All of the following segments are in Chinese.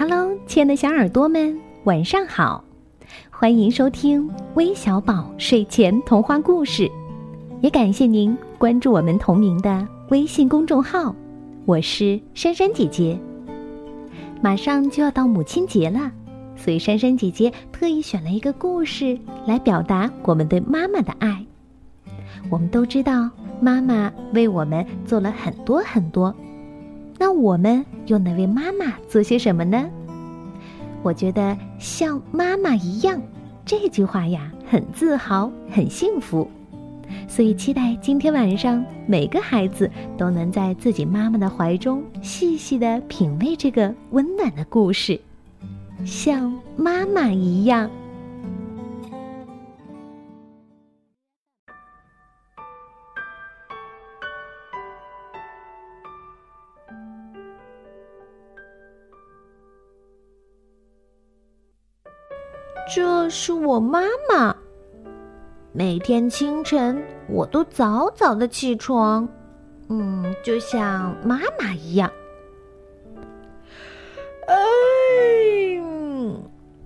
Hello，亲爱的小耳朵们，晚上好！欢迎收听微小宝睡前童话故事，也感谢您关注我们同名的微信公众号。我是珊珊姐姐。马上就要到母亲节了，所以珊珊姐姐特意选了一个故事来表达我们对妈妈的爱。我们都知道，妈妈为我们做了很多很多。那我们又能为妈妈做些什么呢？我觉得像妈妈一样这句话呀，很自豪，很幸福，所以期待今天晚上每个孩子都能在自己妈妈的怀中细细的品味这个温暖的故事，像妈妈一样。这是我妈妈。每天清晨，我都早早的起床，嗯，就像妈妈一样。哎，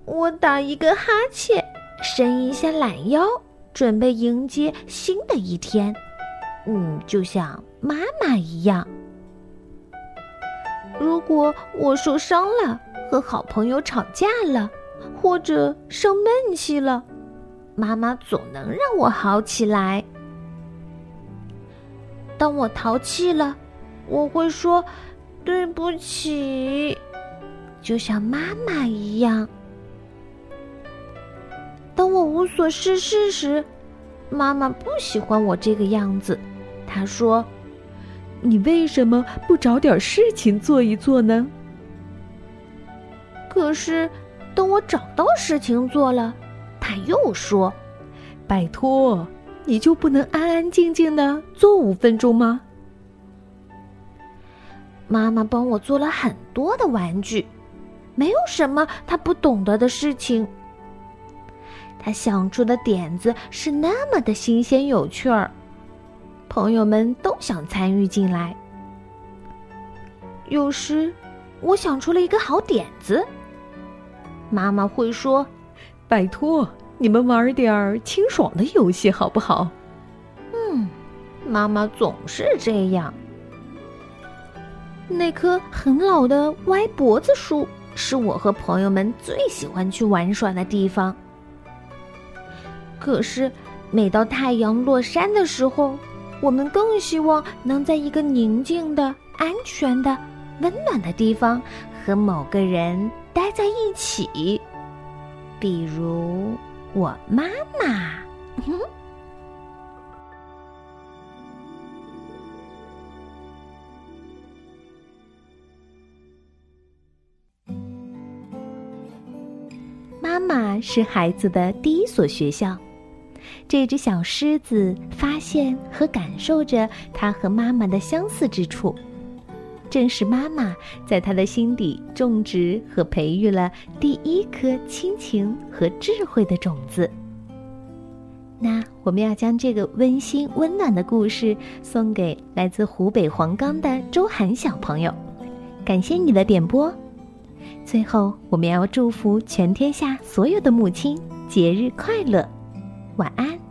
我打一个哈欠，伸一下懒腰，准备迎接新的一天。嗯，就像妈妈一样。如果我受伤了，和好朋友吵架了。或者生闷气了，妈妈总能让我好起来。当我淘气了，我会说对不起，就像妈妈一样。当我无所事事时，妈妈不喜欢我这个样子，她说：“你为什么不找点事情做一做呢？”可是。等我找到事情做了，他又说：“拜托，你就不能安安静静的坐五分钟吗？”妈妈帮我做了很多的玩具，没有什么她不懂得的事情。她想出的点子是那么的新鲜有趣儿，朋友们都想参与进来。有时，我想出了一个好点子。妈妈会说：“拜托，你们玩点儿清爽的游戏好不好？”嗯，妈妈总是这样。那棵很老的歪脖子树是我和朋友们最喜欢去玩耍的地方。可是，每到太阳落山的时候，我们更希望能在一个宁静的、安全的、温暖的地方和某个人。待在一起，比如我妈妈。妈妈是孩子的第一所学校。这只小狮子发现和感受着它和妈妈的相似之处。正是妈妈在他的心底种植和培育了第一颗亲情和智慧的种子。那我们要将这个温馨温暖的故事送给来自湖北黄冈的周涵小朋友，感谢你的点播。最后，我们要祝福全天下所有的母亲节日快乐，晚安。